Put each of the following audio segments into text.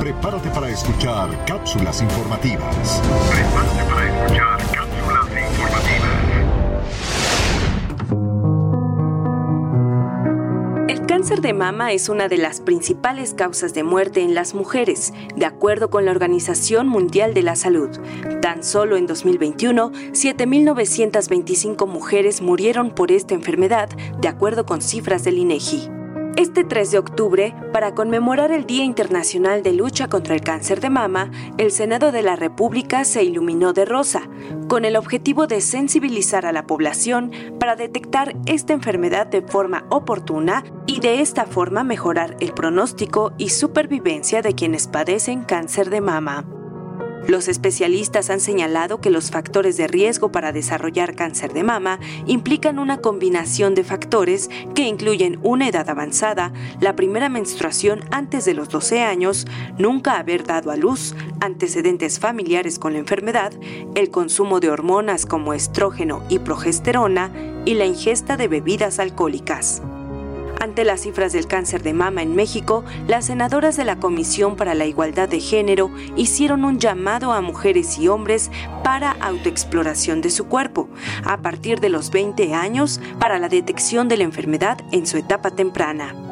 Prepárate para escuchar cápsulas informativas. Prepárate para escuchar cápsulas informativas. El cáncer de mama es una de las principales causas de muerte en las mujeres, de acuerdo con la Organización Mundial de la Salud. Tan solo en 2021, 7.925 mujeres murieron por esta enfermedad, de acuerdo con cifras del INEGI. Este 3 de octubre, para conmemorar el Día Internacional de Lucha contra el Cáncer de Mama, el Senado de la República se iluminó de rosa, con el objetivo de sensibilizar a la población para detectar esta enfermedad de forma oportuna y de esta forma mejorar el pronóstico y supervivencia de quienes padecen cáncer de mama. Los especialistas han señalado que los factores de riesgo para desarrollar cáncer de mama implican una combinación de factores que incluyen una edad avanzada, la primera menstruación antes de los 12 años, nunca haber dado a luz, antecedentes familiares con la enfermedad, el consumo de hormonas como estrógeno y progesterona y la ingesta de bebidas alcohólicas. Ante las cifras del cáncer de mama en México, las senadoras de la Comisión para la Igualdad de Género hicieron un llamado a mujeres y hombres para autoexploración de su cuerpo, a partir de los 20 años, para la detección de la enfermedad en su etapa temprana.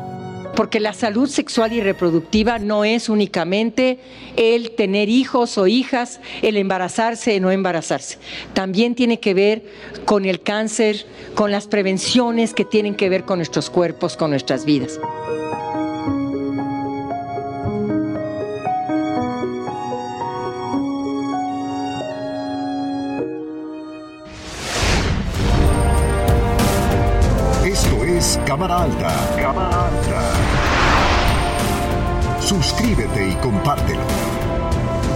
Porque la salud sexual y reproductiva no es únicamente el tener hijos o hijas, el embarazarse o no embarazarse. También tiene que ver con el cáncer, con las prevenciones que tienen que ver con nuestros cuerpos, con nuestras vidas. Cámara Alta. Cámara Alta. Suscríbete y compártelo.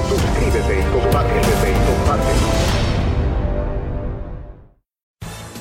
Suscríbete y compártelo.